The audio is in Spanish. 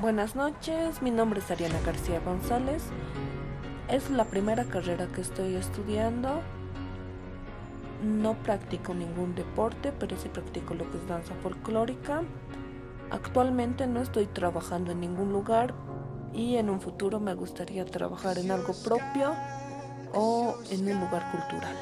Buenas noches, mi nombre es Ariana García González. Es la primera carrera que estoy estudiando. No practico ningún deporte, pero sí practico lo que es danza folclórica. Actualmente no estoy trabajando en ningún lugar y en un futuro me gustaría trabajar en algo propio o en un lugar cultural.